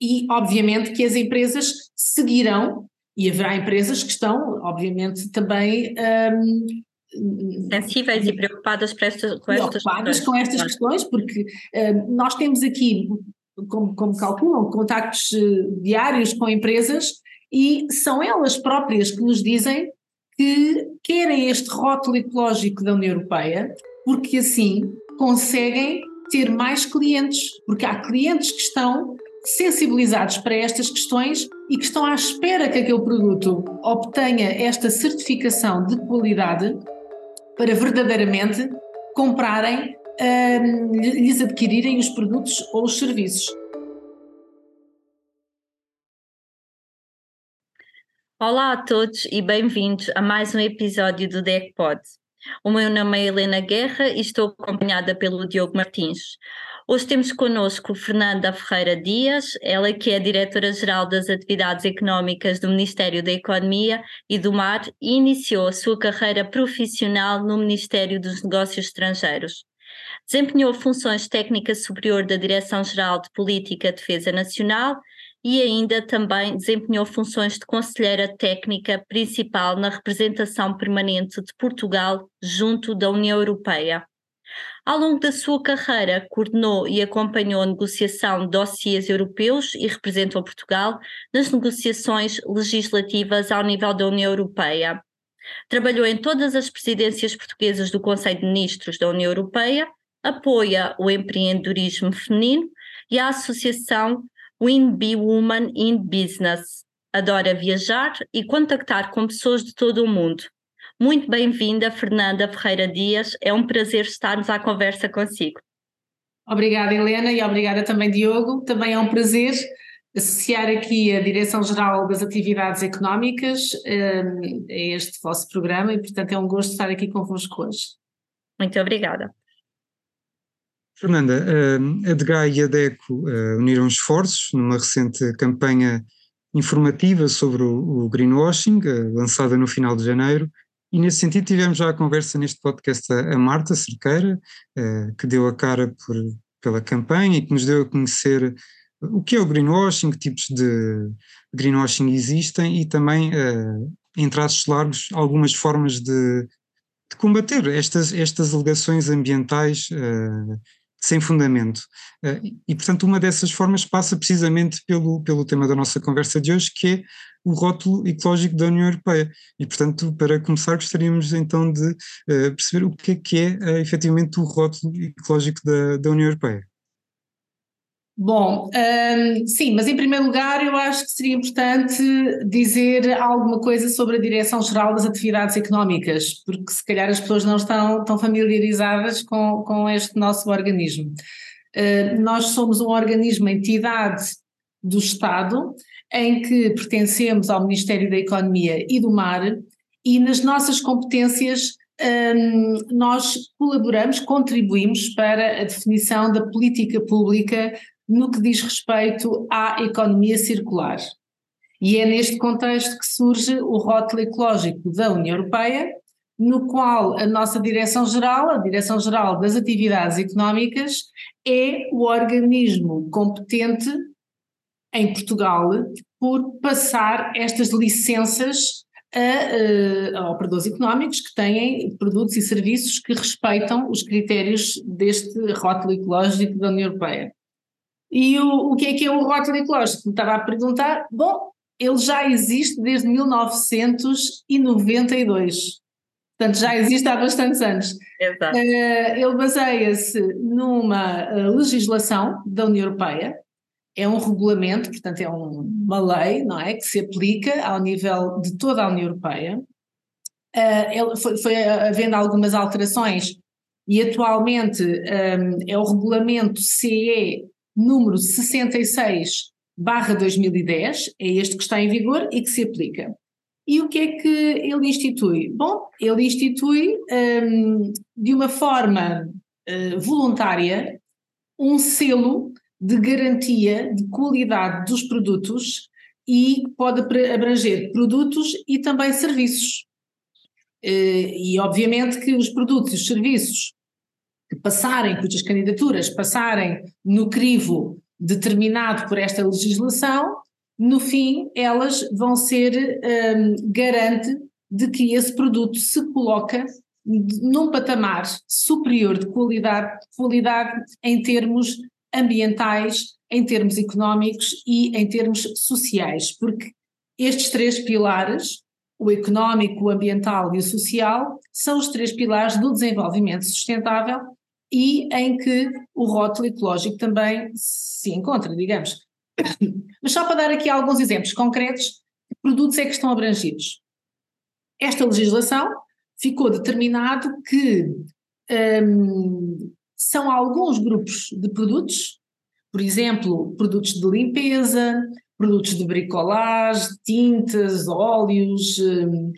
e obviamente que as empresas seguirão e haverá empresas que estão, obviamente, também um, sensíveis e preocupadas com estas, preocupadas com estas questões, porque um, nós temos aqui, como, como calculam, contactos uh, diários com empresas e são elas próprias que nos dizem que querem este rótulo ecológico da União Europeia, porque assim conseguem ter mais clientes, porque há clientes que estão sensibilizados para estas questões e que estão à espera que aquele produto obtenha esta certificação de qualidade para verdadeiramente comprarem, um, lhes adquirirem os produtos ou os serviços. Olá a todos e bem-vindos a mais um episódio do DECPOD. O meu nome é Helena Guerra e estou acompanhada pelo Diogo Martins. Hoje temos connosco Fernanda Ferreira Dias, ela que é diretora-geral das Atividades Económicas do Ministério da Economia e do Mar e iniciou a sua carreira profissional no Ministério dos Negócios Estrangeiros. Desempenhou funções técnica superior da Direção-Geral de Política de Defesa Nacional e ainda também desempenhou funções de conselheira técnica principal na representação permanente de Portugal junto da União Europeia. Ao longo da sua carreira, coordenou e acompanhou a negociação de dossiês europeus e representou Portugal nas negociações legislativas ao nível da União Europeia. Trabalhou em todas as presidências portuguesas do Conselho de Ministros da União Europeia, apoia o empreendedorismo feminino e a associação Win Be Woman in Business. Adora viajar e contactar com pessoas de todo o mundo. Muito bem-vinda, Fernanda Ferreira Dias. É um prazer estarmos à conversa consigo. Obrigada, Helena, e obrigada também, Diogo. Também é um prazer associar aqui a Direção-Geral das Atividades Económicas um, a este vosso programa e, portanto, é um gosto estar aqui convosco hoje. Muito obrigada. Fernanda, a DGA e a DECO uh, uniram esforços numa recente campanha informativa sobre o, greenwashing, uh, lançada no final de janeiro, e nesse sentido tivemos já a conversa neste podcast a, Marta Cerqueira, uh, que deu a cara por, pela campanha e que nos deu a conhecer o que é o greenwashing, que tipos de greenwashing existem e também, uh, em traços largos, algumas formas de, de combater estas, estas alegações ambientais uh, sem fundamento. E, portanto, uma dessas formas passa precisamente pelo, pelo tema da nossa conversa de hoje, que é o rótulo ecológico da União Europeia. E, portanto, para começar, gostaríamos então de uh, perceber o que é que é uh, efetivamente o rótulo ecológico da, da União Europeia. Bom, um, sim, mas em primeiro lugar eu acho que seria importante dizer alguma coisa sobre a Direção-Geral das Atividades Económicas, porque se calhar as pessoas não estão tão familiarizadas com, com este nosso organismo. Uh, nós somos um organismo, entidade do Estado, em que pertencemos ao Ministério da Economia e do Mar, e nas nossas competências um, nós colaboramos, contribuímos para a definição da política pública no que diz respeito à economia circular. E é neste contexto que surge o rótulo ecológico da União Europeia, no qual a nossa Direção-Geral, a Direção-Geral das Atividades Económicas, é o organismo competente em Portugal por passar estas licenças a, a, operadores económicos que têm produtos e serviços que respeitam os critérios deste rótulo ecológico da União Europeia. E o, o que é que é o rótulo ecológico? Me estava a perguntar. Bom, ele já existe desde 1992. Portanto, já existe há bastantes anos. Exato. Uh, ele baseia-se numa uh, legislação da União Europeia, é um regulamento, portanto, é um, uma lei, não é? Que se aplica ao nível de toda a União Europeia. Uh, ele foi, foi havendo algumas alterações e atualmente um, é o regulamento CE número 66 barra 2010, é este que está em vigor e que se aplica. E o que é que ele institui? Bom, ele institui um, de uma forma uh, voluntária um selo de garantia de qualidade dos produtos e pode abranger produtos e também serviços. Uh, e obviamente que os produtos e os serviços passarem, cujas candidaturas passarem no crivo determinado por esta legislação, no fim elas vão ser um, garante de que esse produto se coloca num patamar superior de qualidade, qualidade em termos ambientais, em termos económicos e em termos sociais, porque estes três pilares, o económico, o ambiental e o social, são os três pilares do desenvolvimento sustentável e em que o rótulo ecológico também se encontra, digamos. Mas só para dar aqui alguns exemplos concretos, que produtos é que estão abrangidos. Esta legislação ficou determinado que um, são alguns grupos de produtos, por exemplo, produtos de limpeza, produtos de bricolagem, tintas, óleos, um,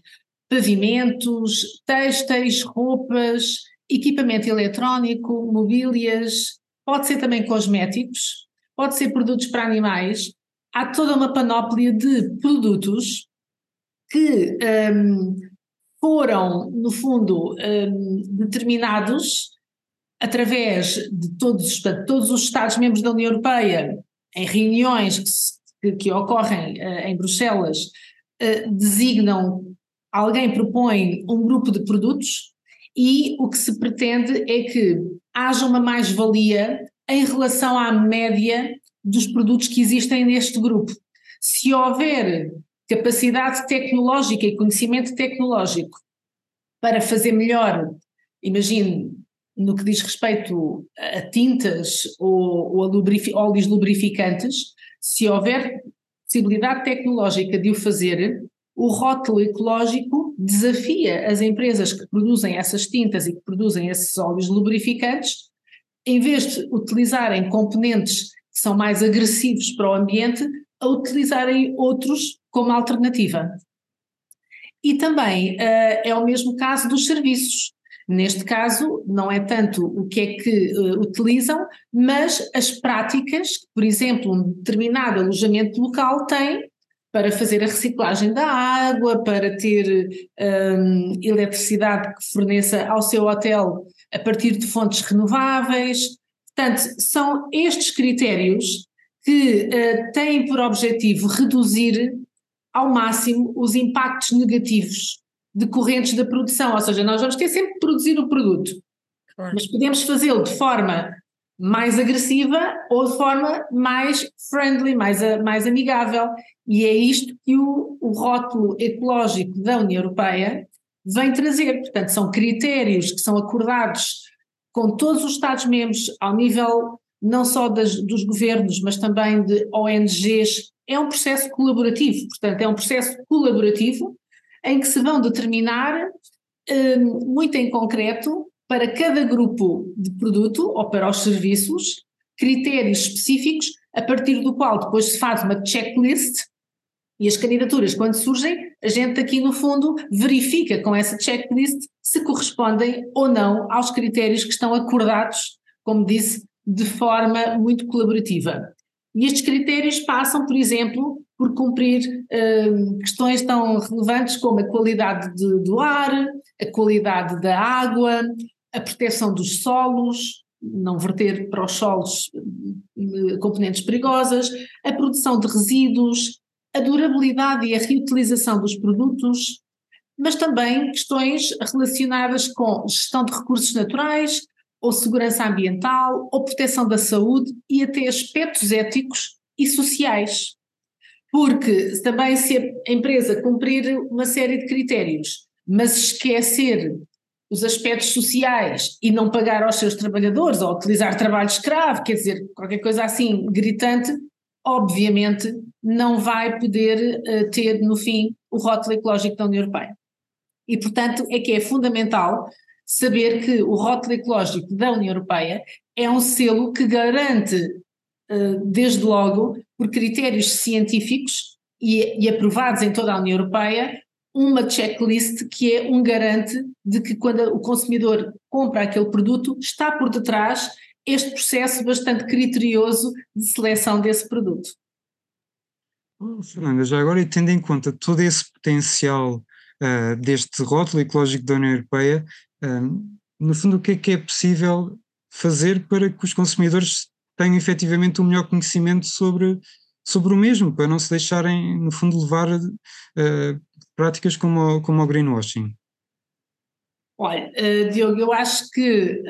pavimentos, têxteis, roupas, equipamento eletrónico, mobílias, pode ser também cosméticos, pode ser produtos para animais. Há toda uma panóplia de produtos que um, foram, no fundo, um, determinados através de todos, de todos os Estados-membros da União Europeia, em reuniões que, que ocorrem uh, em Bruxelas, uh, designam, alguém propõe um grupo de produtos e o que se pretende é que haja uma mais-valia em relação à média dos produtos que existem neste grupo. Se houver capacidade tecnológica e conhecimento tecnológico para fazer melhor, imagine, no que diz respeito a tintas ou, ou a lubrifi óleos lubrificantes, se houver possibilidade tecnológica de o fazer, o rótulo ecológico desafia as empresas que produzem essas tintas e que produzem esses óleos lubrificantes, em vez de utilizarem componentes que são mais agressivos para o ambiente, a utilizarem outros como alternativa. E também uh, é o mesmo caso dos serviços. Neste caso, não é tanto o que é que uh, utilizam, mas as práticas que, por exemplo, um determinado alojamento local tem para fazer a reciclagem da água, para ter um, eletricidade que forneça ao seu hotel a partir de fontes renováveis. Portanto, são estes critérios que uh, têm por objetivo reduzir ao máximo os impactos negativos decorrentes da produção, ou seja, nós vamos ter sempre que produzir o produto, claro. mas podemos fazê-lo de forma mais agressiva ou de forma mais friendly, mais, mais amigável. E é isto que o, o rótulo ecológico da União Europeia vem trazer. Portanto, são critérios que são acordados com todos os Estados-membros ao nível não só das, dos governos, mas também de ONGs. É um processo colaborativo, portanto, é um processo colaborativo em que se vão determinar, um, muito em concreto, para cada grupo de produto ou para os serviços, critérios específicos, a partir do qual depois se faz uma checklist e as candidaturas, quando surgem, a gente aqui no fundo verifica com essa checklist se correspondem ou não aos critérios que estão acordados, como disse, de forma muito colaborativa. E estes critérios passam, por exemplo, por cumprir uh, questões tão relevantes como a qualidade de, do ar, a qualidade da água, a proteção dos solos, não verter para os solos uh, componentes perigosas, a produção de resíduos, a durabilidade e a reutilização dos produtos, mas também questões relacionadas com gestão de recursos naturais, ou segurança ambiental, ou proteção da saúde e até aspectos éticos e sociais. Porque também se a empresa cumprir uma série de critérios, mas esquecer os aspectos sociais e não pagar aos seus trabalhadores ou utilizar trabalho escravo, quer dizer, qualquer coisa assim gritante, obviamente não vai poder uh, ter no fim o rótulo ecológico da União Europeia. E portanto é que é fundamental saber que o rótulo ecológico da União Europeia é um selo que garante, uh, desde logo, por critérios científicos e, e aprovados em toda a União Europeia, uma checklist que é um garante de que quando o consumidor compra aquele produto está por detrás este processo bastante criterioso de seleção desse produto. Oh, Fernanda, já agora e tendo em conta todo esse potencial uh, deste rótulo ecológico da União Europeia, uh, no fundo o que é que é possível fazer para que os consumidores tenham efetivamente um melhor conhecimento sobre, sobre o mesmo, para não se deixarem, no fundo, levar uh, práticas como, como o greenwashing. Olha, uh, Diogo, eu acho que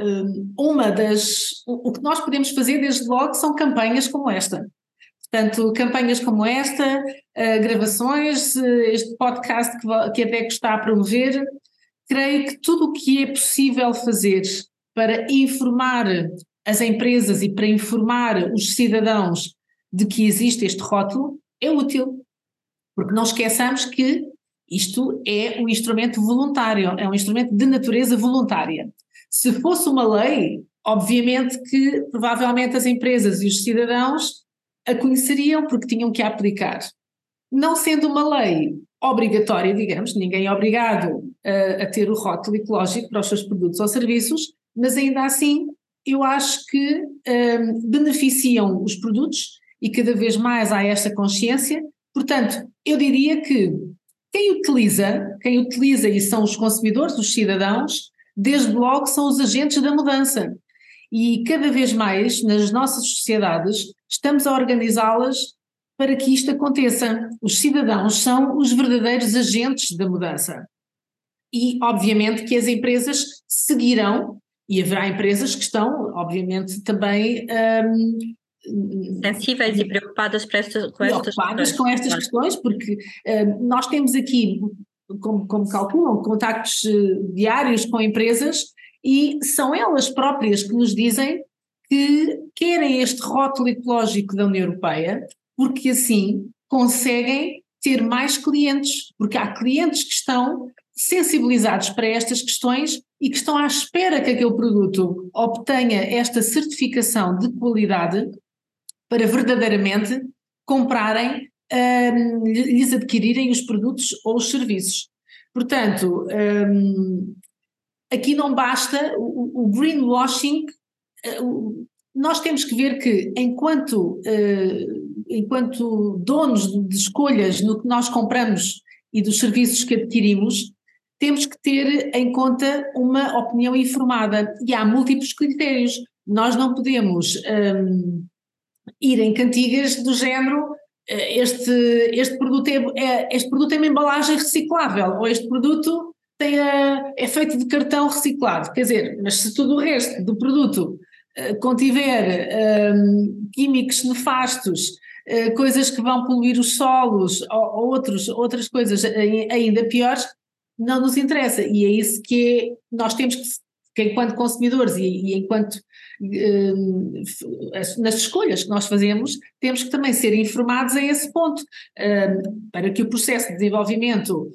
uma das. O, o que nós podemos fazer desde logo são campanhas como esta. Portanto, campanhas como esta, uh, gravações, uh, este podcast que, que a DECO está a promover, creio que tudo o que é possível fazer para informar as empresas e para informar os cidadãos de que existe este rótulo é útil. Porque não esqueçamos que isto é um instrumento voluntário, é um instrumento de natureza voluntária. Se fosse uma lei, obviamente que provavelmente as empresas e os cidadãos a conheceriam porque tinham que a aplicar. Não sendo uma lei obrigatória, digamos, ninguém é obrigado a, a ter o rótulo ecológico para os seus produtos ou serviços, mas ainda assim eu acho que um, beneficiam os produtos e cada vez mais há esta consciência. Portanto, eu diria que quem utiliza, quem utiliza e são os consumidores, os cidadãos, desde logo são os agentes da mudança. E cada vez mais nas nossas sociedades estamos a organizá-las para que isto aconteça. Os cidadãos são os verdadeiros agentes da mudança. E, obviamente, que as empresas seguirão, e haverá empresas que estão, obviamente, também. Um, Sensíveis e preocupadas com estas, preocupadas com estas questões, porque um, nós temos aqui, como, como calculam, contactos uh, diários com empresas e são elas próprias que nos dizem que querem este rótulo ecológico da União Europeia, porque assim conseguem ter mais clientes, porque há clientes que estão sensibilizados para estas questões e que estão à espera que aquele produto obtenha esta certificação de qualidade para verdadeiramente comprarem, um, lhes adquirirem os produtos ou os serviços. Portanto, um, aqui não basta o, o greenwashing, eh, nós temos que ver que enquanto, eh, enquanto donos de escolhas no que nós compramos e dos serviços que adquirimos, temos que ter em conta uma opinião informada e há múltiplos critérios. Nós não podemos um, ir em cantigas do género eh, este, este, produto é, é, este produto é uma embalagem reciclável ou este produto tem a, é feito de cartão reciclado, quer dizer, mas se todo o resto do produto uh, contiver um, químicos nefastos, uh, coisas que vão poluir os solos ou, ou outros, outras coisas ainda piores, não nos interessa. E é isso que é, nós temos que, que enquanto consumidores e, e enquanto um, nas escolhas que nós fazemos, temos que também ser informados a esse ponto, um, para que o processo de desenvolvimento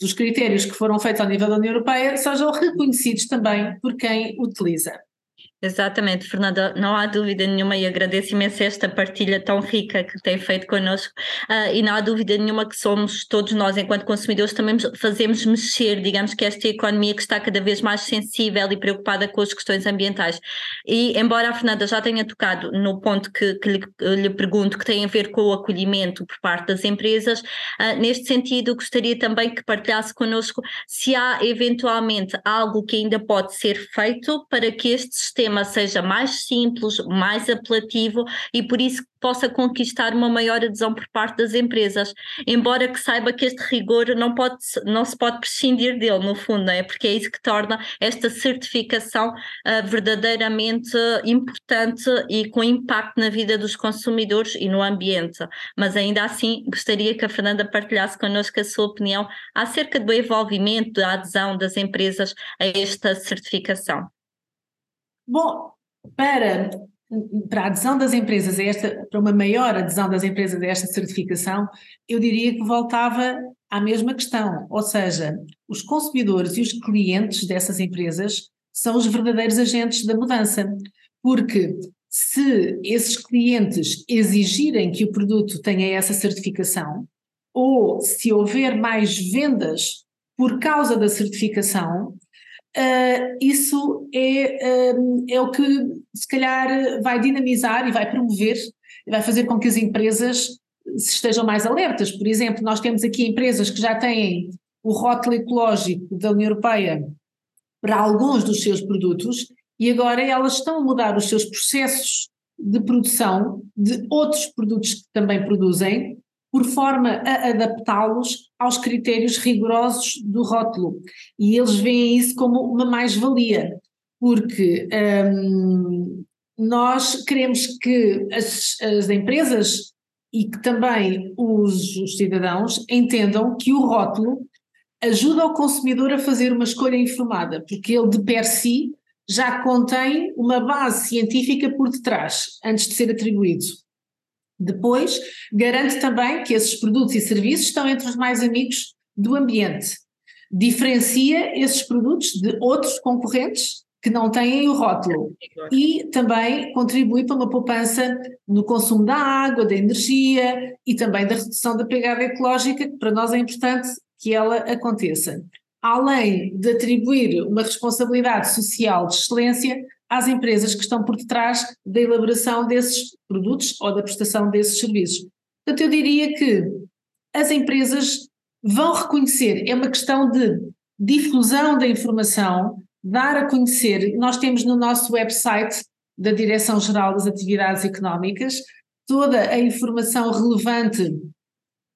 dos critérios que foram feitos ao nível da União Europeia sejam reconhecidos também por quem utiliza. Exatamente, Fernanda, não há dúvida nenhuma e agradeço imenso esta partilha tão rica que tem feito connosco uh, e não há dúvida nenhuma que somos todos nós, enquanto consumidores, também fazemos mexer, digamos que esta economia que está cada vez mais sensível e preocupada com as questões ambientais. E embora a Fernanda já tenha tocado no ponto que, que lhe, lhe, pergunto, que tem a ver com o acolhimento por parte das empresas, uh, neste sentido gostaria também que partilhasse connosco se há eventualmente algo que ainda pode ser feito para que este sistema sistema seja mais simples, mais apelativo e por isso possa conquistar uma maior adesão por parte das empresas, embora que saiba que este rigor não, pode, não se pode prescindir dele, no fundo, é? porque é isso que torna esta certificação uh, verdadeiramente importante e com impacto na vida dos consumidores e no ambiente. Mas ainda assim, gostaria que a Fernanda partilhasse connosco a sua opinião acerca do envolvimento, da adesão das empresas a esta certificação. Bom, para, para a adesão das empresas a esta, para uma maior adesão das empresas a esta certificação, eu diria que voltava à mesma questão, ou seja, os consumidores e os clientes dessas empresas são os verdadeiros agentes da mudança, porque se esses clientes exigirem que o produto tenha essa certificação, ou se houver mais vendas por causa da certificação, uh, isso é, um, é o que se calhar vai dinamizar e vai promover, e vai fazer com que as empresas estejam mais alertas. Por exemplo, nós temos aqui empresas que já têm o rótulo ecológico da União Europeia para alguns dos seus produtos e agora elas estão a mudar os seus processos de produção de outros produtos que também produzem, por forma a adaptá-los aos critérios rigorosos do rótulo. E eles veem isso como uma mais-valia, porque hum, nós queremos que as, as, empresas e que também os, os cidadãos entendam que o rótulo ajuda o consumidor a fazer uma escolha informada, porque ele de per si já contém uma base científica por detrás, antes de ser atribuído. Depois, garante também que esses produtos e serviços estão entre os mais amigos do ambiente. Diferencia esses produtos de outros concorrentes que não têm o rótulo e também contribui para uma poupança no consumo da água, da energia e também da redução da pegada ecológica, que para nós é importante que ela aconteça além de atribuir uma responsabilidade social de excelência às empresas que estão por detrás da elaboração desses produtos ou da prestação desses serviços. Portanto, eu diria que as empresas vão reconhecer, é uma questão de difusão da informação, dar a conhecer. Nós temos no nosso website da Direção-Geral das Atividades Económicas toda a informação relevante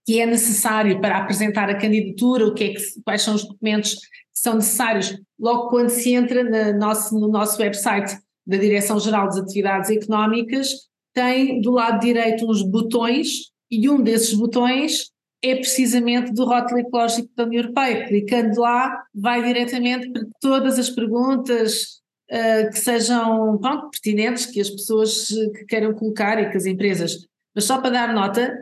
que é necessário para apresentar a candidatura, o que é que, quais são os documentos que são necessários, logo quando se entra no nosso, no nosso website da Direção-Geral das Atividades Económicas, tem do lado direito uns botões e um desses botões é precisamente do rótulo ecológico da União Europeia. Clicando lá, vai diretamente para todas as perguntas uh, que sejam pronto, pertinentes, que as pessoas que queiram colocar e que as empresas. Mas só para dar nota,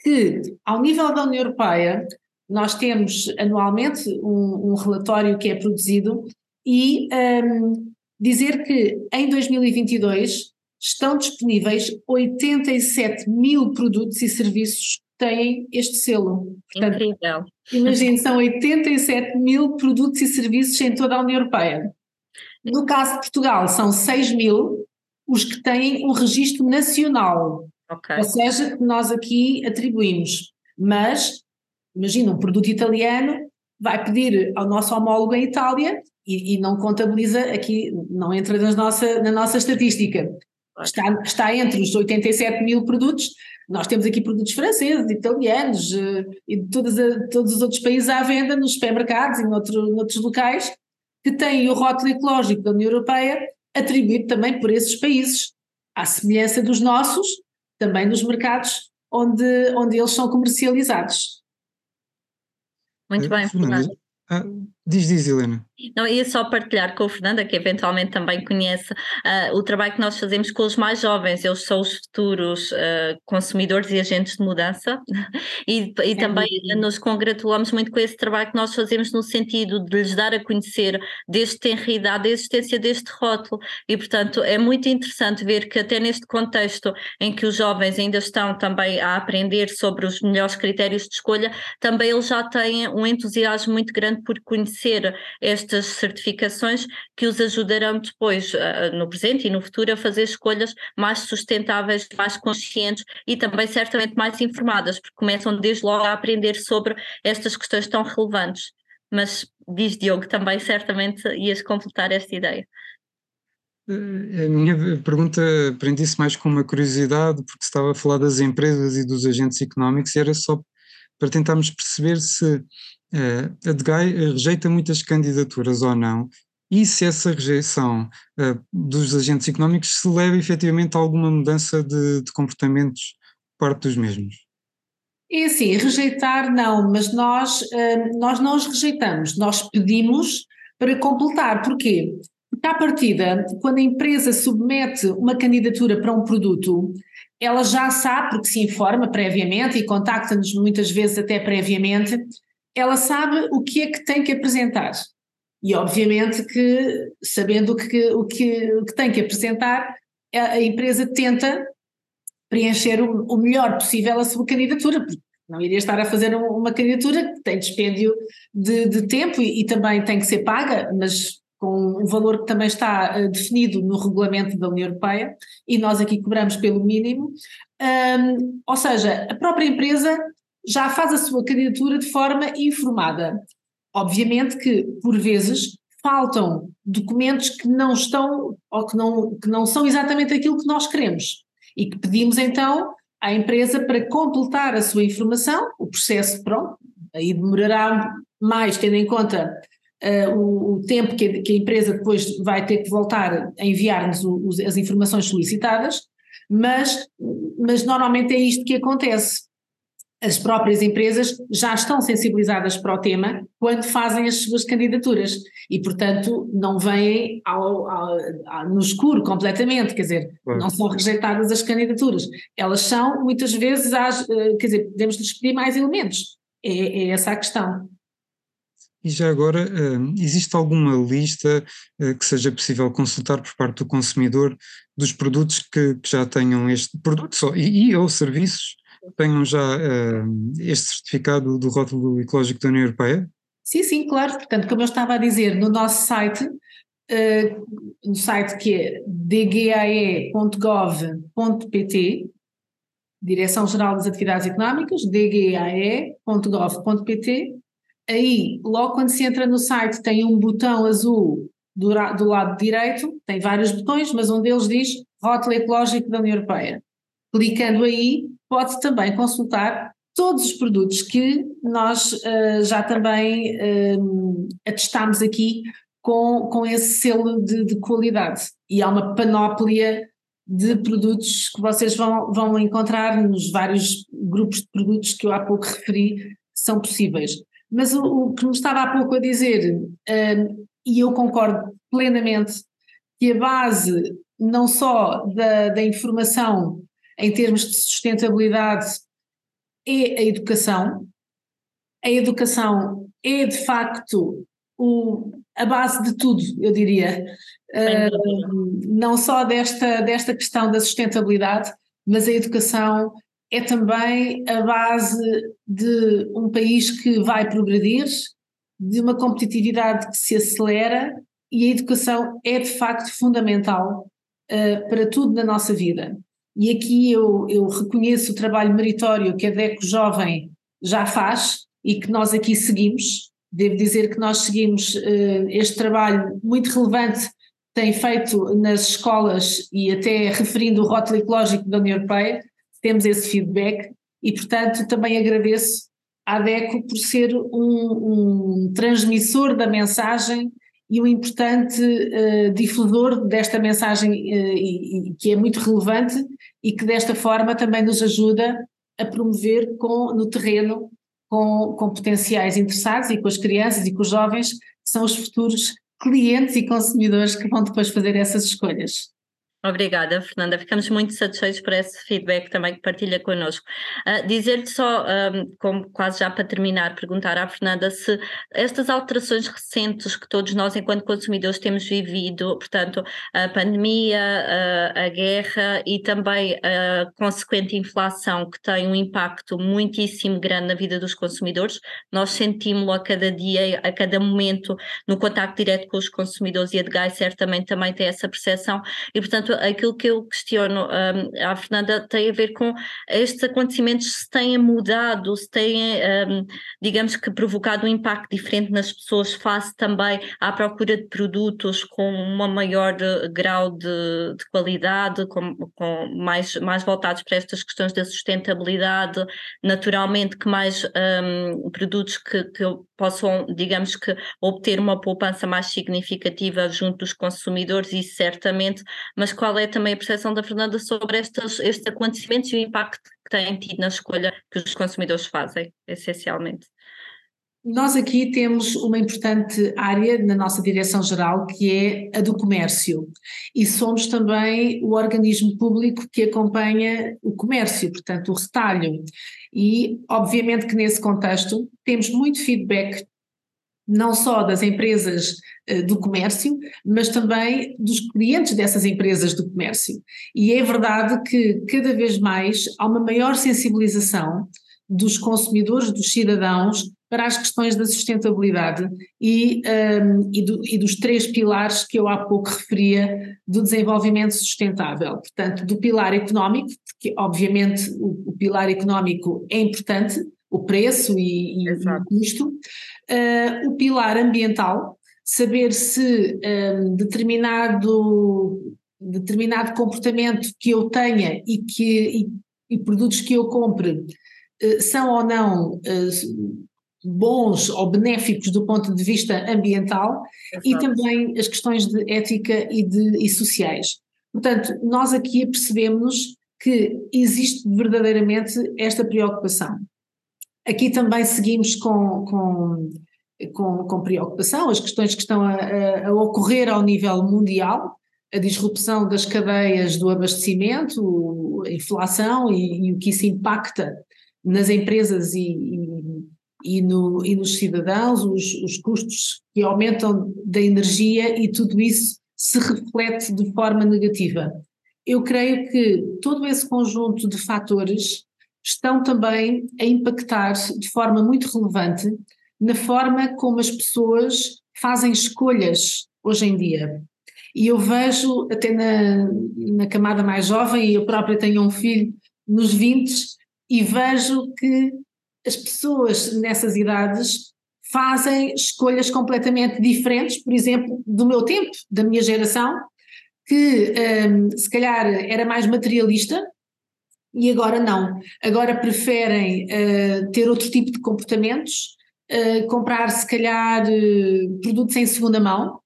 que, ao nível da União Europeia, nós temos anualmente um, um relatório que é produzido e um, dizer que em 2022 estão disponíveis 87 mil produtos e serviços que têm este selo. Portanto, Incrível. Imagine, são 87 mil produtos e serviços em toda a União Europeia. No caso de Portugal, são 6 mil os que têm um registro nacional. Okay. Ou seja, nós aqui atribuímos. Mas, imagina, um produto italiano vai pedir ao nosso homólogo em Itália e, e não contabiliza aqui, não entra nas nossa, na nossa estatística. Está, está entre os 87 mil produtos, nós temos aqui produtos franceses, italianos uh, e de todas a, todos os outros países à venda nos supermercados e noutro, noutros locais que têm o rótulo ecológico da União Europeia atribuído também por esses países, à semelhança dos nossos, também nos mercados onde, onde eles são comercializados. Muito bem, Fernando. Ah, diz, diz, Helena. Não, ia só partilhar com a Fernanda, que eventualmente também conhece uh, o trabalho que nós fazemos com os mais jovens, eles são os futuros uh, consumidores e agentes de mudança, e, e também nos congratulamos muito com esse trabalho que nós fazemos no sentido de lhes dar a conhecer desde tenra idade a existência deste rótulo, e portanto é muito interessante ver que até neste contexto em que os jovens ainda estão também a aprender sobre os melhores critérios de escolha, também eles já têm um entusiasmo muito grande por conhecer este estas certificações que os ajudarão depois, uh, no presente e no futuro, a fazer escolhas mais sustentáveis, mais conscientes e também certamente mais informadas, porque começam desde logo a aprender sobre estas questões tão relevantes. Mas diz Diogo, também certamente ias completar esta ideia. Eh, a minha pergunta prendi-se mais com uma curiosidade, porque estava a falar das empresas e dos agentes económicos, e era só para tentarmos perceber se a DGAI rejeita muitas candidaturas ou não, e se essa rejeição uh, dos agentes económicos se leva efetivamente a alguma mudança de, de comportamentos por parte dos mesmos. É assim, rejeitar não, mas nós, nós não os rejeitamos, nós pedimos para completar. Porquê? Porque à partida, quando a empresa submete uma candidatura para um produto, ela já sabe, porque se informa previamente e contacta-nos muitas vezes até previamente, ela sabe o que é que tem que apresentar. E obviamente que, sabendo o que, o que, o que tem que apresentar, a, a empresa tenta preencher o, o, melhor possível a sua candidatura, porque não iria estar a fazer uma candidatura que tem dispêndio de, de tempo e, e, também tem que ser paga, mas com um valor que também está uh, definido no regulamento da União Europeia e nós aqui cobramos pelo mínimo. Um, ou seja, a própria empresa já faz a sua candidatura de forma informada. Obviamente que, por vezes, faltam documentos que não estão ou que não, que não são exatamente aquilo que nós queremos e que pedimos então à empresa para completar a sua informação, o processo, pronto, aí demorará mais, tendo em conta uh, o, o, tempo que a, que a, empresa depois vai ter que voltar a enviar-nos as informações solicitadas, mas, mas normalmente é isto que acontece as próprias empresas já estão sensibilizadas para o tema quando fazem as suas candidaturas e, portanto, não vêm ao, ao, ao, no escuro completamente, quer dizer, não são rejeitadas as candidaturas. Elas são, muitas vezes, às, eh, quer dizer, podemos lhes pedir mais elementos. É, é essa a questão. E já agora, eh, existe alguma lista eh, que seja possível consultar por parte do consumidor dos produtos que, que já tenham este produto e, e ou serviços tenham já uh, este certificado do rótulo ecológico da União Europeia? Sim, sim, claro. Portanto, como eu estava a dizer, no nosso site, uh, no site que é dgae.gov.pt, Direção-Geral das Atividades Económicas, dgae.gov.pt, aí, logo quando se entra no site, tem um botão azul do, do lado direito, tem vários botões, mas um deles diz Rótulo Ecológico da União Europeia. Clicando aí, pode também consultar todos os produtos que nós uh, já também uh, atestamos aqui com, com esse selo de, de, qualidade. E há uma panóplia de produtos que vocês vão, vão encontrar nos vários grupos de produtos que eu há pouco referi que são possíveis. Mas o, o que me estava há pouco a dizer, uh, e eu concordo plenamente, que a base não só da, da informação em termos de sustentabilidade é a educação. A educação é de facto o, a base de tudo, eu diria. Uh, não só desta, desta questão da sustentabilidade, mas a educação é também a base de um país que vai progredir, de uma competitividade que se acelera e a educação é de facto fundamental uh, para tudo na nossa vida. E aqui eu, eu reconheço o trabalho meritório que a DECO Jovem já faz e que nós aqui seguimos. Devo dizer que nós seguimos uh, este trabalho muito relevante tem feito nas escolas e até referindo o rótulo ecológico da União Europeia, temos esse feedback e, portanto, também agradeço à DECO por ser um, um transmissor da mensagem e um importante uh, difusor desta mensagem uh, e, e, que é muito relevante e que desta forma também nos ajuda a promover com, no terreno com, com potenciais interessados e com as crianças e com os jovens, que são os futuros clientes e consumidores que vão depois fazer essas escolhas. Obrigada, Fernanda. Ficamos muito satisfeitos por esse feedback também que partilha connosco. Uh, Dizer-te só, um, como quase já para terminar, perguntar à Fernanda se estas alterações recentes que todos nós, enquanto consumidores, temos vivido, portanto, a pandemia, a, a guerra e também a consequente inflação que tem um impacto muitíssimo grande na vida dos consumidores, nós sentimos-lo a cada dia, a cada momento, no contacto direto com os consumidores e a DGAI certamente também tem essa percepção e, portanto, portanto, aquilo que eu questiono um, à Fernanda tem a ver com estes acontecimentos se têm mudado, se têm, um, digamos que, provocado um impacto diferente nas pessoas face também à procura de produtos com um maior eh, grau de, de qualidade, com, com, mais, mais voltados para estas questões da sustentabilidade, naturalmente que mais um, produtos que, que possam, digamos que, obter uma poupança mais significativa junto dos consumidores, e certamente, mas qual é também a percepção da Fernanda sobre estes, estes acontecimentos e o impacto que têm tido na escolha que os consumidores fazem, essencialmente? Nós aqui temos uma importante área na nossa direção-geral que é a do comércio e somos também o organismo público que acompanha o comércio, portanto o retalho. E obviamente que nesse contexto temos muito feedback não só das empresas uh, do comércio, mas também dos clientes dessas empresas do comércio. E é verdade que cada vez mais há uma maior sensibilização dos consumidores, dos cidadãos, para as questões da sustentabilidade e, um, e, do, e, dos três pilares que eu há pouco referia do desenvolvimento sustentável. Portanto, do pilar económico, que obviamente o, o pilar económico é importante, o preço e, e o custo, uh, o pilar ambiental, saber se um, determinado, determinado comportamento que eu tenha e, que, e, e produtos que eu compre uh, são ou não uh, bons ou benéficos do ponto de vista ambiental Exato. e também as questões de ética e, de, e sociais. Portanto, nós aqui percebemos que existe verdadeiramente esta preocupação. Aqui também seguimos com, com, com, com preocupação as questões que estão a, a, ocorrer ao nível mundial, a disrupção das cadeias do abastecimento, a inflação e, e o que isso impacta nas empresas e, e, e, no, e nos cidadãos, os, os custos que aumentam da energia e tudo isso se reflete de forma negativa. Eu creio que todo esse conjunto de fatores estão também a impactar de forma muito relevante na forma como as pessoas fazem escolhas hoje em dia. E eu vejo até na, na camada mais jovem, e eu própria tenho um filho nos 20, e vejo que as pessoas nessas idades fazem escolhas completamente diferentes, por exemplo, do meu tempo, da minha geração, que um, se calhar era mais materialista e agora não. Agora preferem uh, ter outro tipo de comportamentos, uh, comprar se calhar uh, produtos em segunda mão.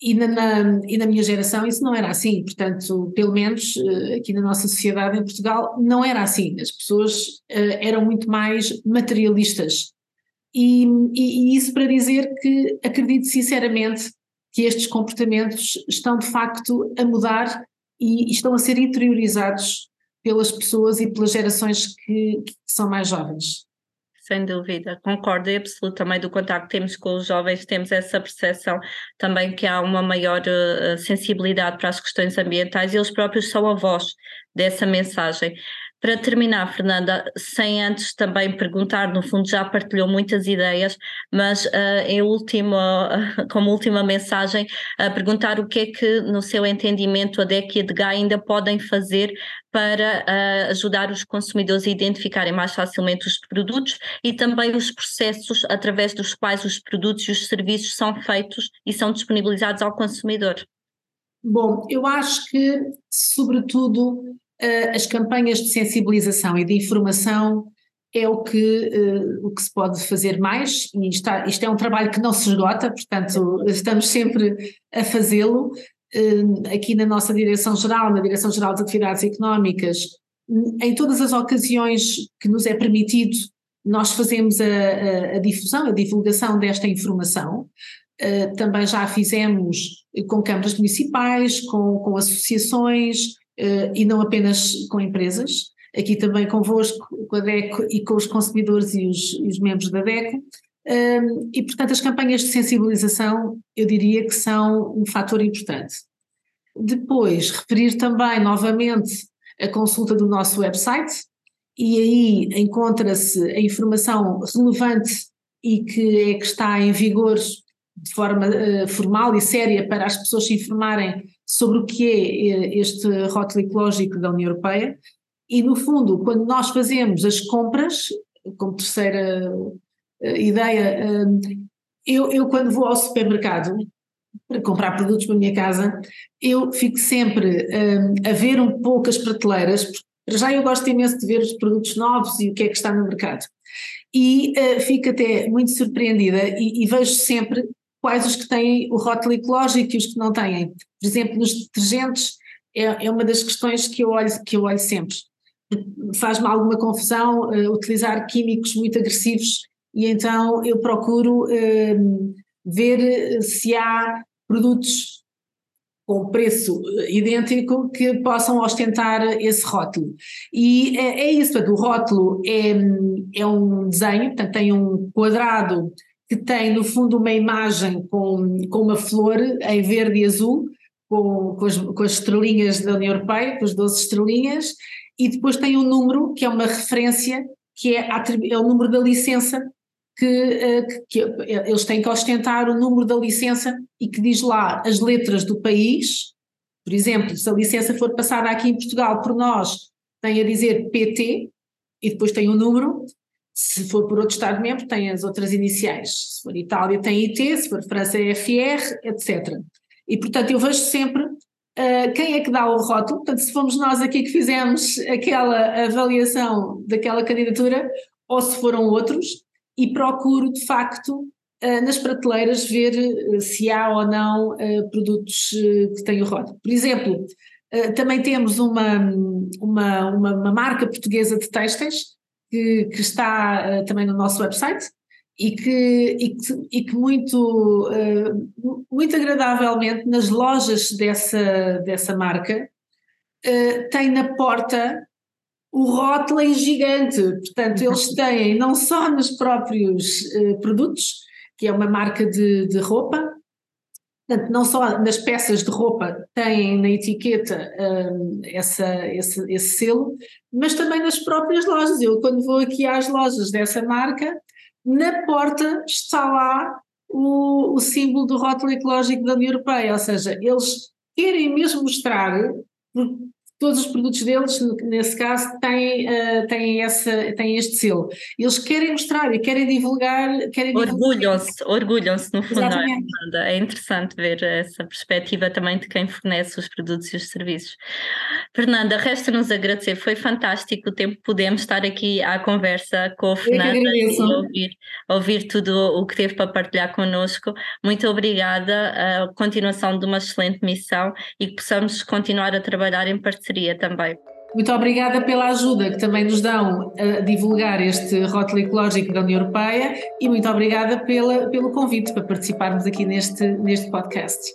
E na, na, e na minha geração isso não era assim, portanto, pelo menos aqui na nossa sociedade em Portugal, não era assim. As pessoas eram muito mais materialistas. E, e, e isso para dizer que acredito sinceramente que estes comportamentos estão de facto a mudar e estão a ser interiorizados pelas pessoas e pelas gerações que, que são mais jovens. Sem dúvida, concordo e absoluto também do contacto que temos com os jovens, temos essa percepção também que há uma maior uh, sensibilidade para as questões ambientais e eles próprios são a voz dessa mensagem. Para terminar, Fernanda, sem antes também perguntar, no fundo já partilhou muitas ideias, mas uh, em última, uh, como última mensagem, uh, perguntar o que é que, no seu entendimento, a DEC e a DEGA ainda podem fazer para uh, ajudar os consumidores a identificarem mais facilmente os produtos e também os processos através dos quais os produtos e os serviços são feitos e são disponibilizados ao consumidor. Bom, eu acho que, sobretudo, as campanhas de sensibilização e de informação é o que, uh, o que se pode fazer mais, e está, isto é um trabalho que não se esgota, portanto, estamos sempre a fazê-lo. Uh, aqui na nossa Direção-Geral, na Direção-Geral das Atividades Económicas, em todas as ocasiões que nos é permitido, nós fazemos a, a, a difusão, a divulgação desta informação. Uh, também já fizemos com câmaras municipais, com, com associações, e não apenas com empresas, aqui também convosco, com a DECO e com os consumidores e os, e os membros da DECO. E, portanto, as campanhas de sensibilização, eu diria que são um fator importante. Depois, referir também novamente a consulta do nosso website, e aí encontra-se a informação relevante e que é que está em vigor de forma uh, formal e séria para as pessoas se informarem sobre o que é eh, este rótulo ecológico da União Europeia e, no fundo, quando nós fazemos as compras, como terceira eh, ideia, eh, eu, eu quando vou ao supermercado para comprar produtos para a minha casa, eu fico sempre a ver um pouco as prateleiras, porque já eu gosto imenso de ver os produtos novos e o que é que está no mercado. E fico até muito surpreendida e, e vejo sempre quais os que têm o rótulo ecológico e os que não têm. Por exemplo, nos detergentes é, é uma das questões que eu olho, que eu olho sempre. Faz-me alguma confusão uh, utilizar químicos muito agressivos e então eu procuro uh, ver se há produtos com preço idêntico que possam ostentar esse rótulo. E é, é isso, o rótulo é, é um desenho, portanto tem um quadrado que tem no fundo uma imagem com, com uma flor em verde e azul, com, com, as, com as estrelinhas da União Europeia, com as 12 estrelinhas, e depois tem um número que é uma referência, que é, é o número da licença, que, eh, que, que, eles têm que ostentar o número da licença e que diz lá as letras do país, por exemplo, se a licença for passada aqui em Portugal por nós, tem a dizer PT, e depois tem o um número, Se for por outro Estado-membro, tem as outras iniciais. Se for Itália, tem IT, se for França, é FR, etc. E, portanto, eu vejo sempre uh, quem é que dá o rótulo. Portanto, se fomos nós aqui que fizemos aquela avaliação daquela candidatura, ou se foram outros, e procuro, de facto, uh, nas prateleiras ver uh, se há ou não produtos que têm o rótulo. Por exemplo, também temos uma, uma, uma, uma marca portuguesa de têxteis que, que está uh, também no nosso website e que, e que, e que muito, uh, muito agradavelmente nas lojas dessa, dessa marca uh, tem na porta o rótulo em gigante, portanto eles têm não só nos próprios produtos, que é uma marca de, de roupa, Portanto, não só nas peças de roupa têm na etiqueta um, essa, esse, esse selo, mas também nas próprias lojas. Eu, quando vou aqui às lojas dessa marca, na porta está lá o, o símbolo do rótulo ecológico da União Europeia, ou seja, eles querem mesmo mostrar, todos os produtos deles, nesse caso, têm, uh, têm, essa, têm este selo. Eles querem mostrar e querem divulgar. Querem orgulham-se, orgulham-se no fundo. É, é interessante ver essa perspectiva também de quem fornece os produtos e os serviços. Fernanda, resta-nos agradecer, foi fantástico o tempo que pudemos estar aqui à conversa com a Fernanda e ouvir, ouvir tudo o que teve para partilhar connosco. Muito obrigada, a continuação de uma excelente missão e que possamos continuar a trabalhar em parceria seria também. Muito obrigada pela ajuda que também nos dão a divulgar este rótulo ecológico da União Europeia e muito obrigada pela, pelo convite para participarmos aqui neste, neste podcast.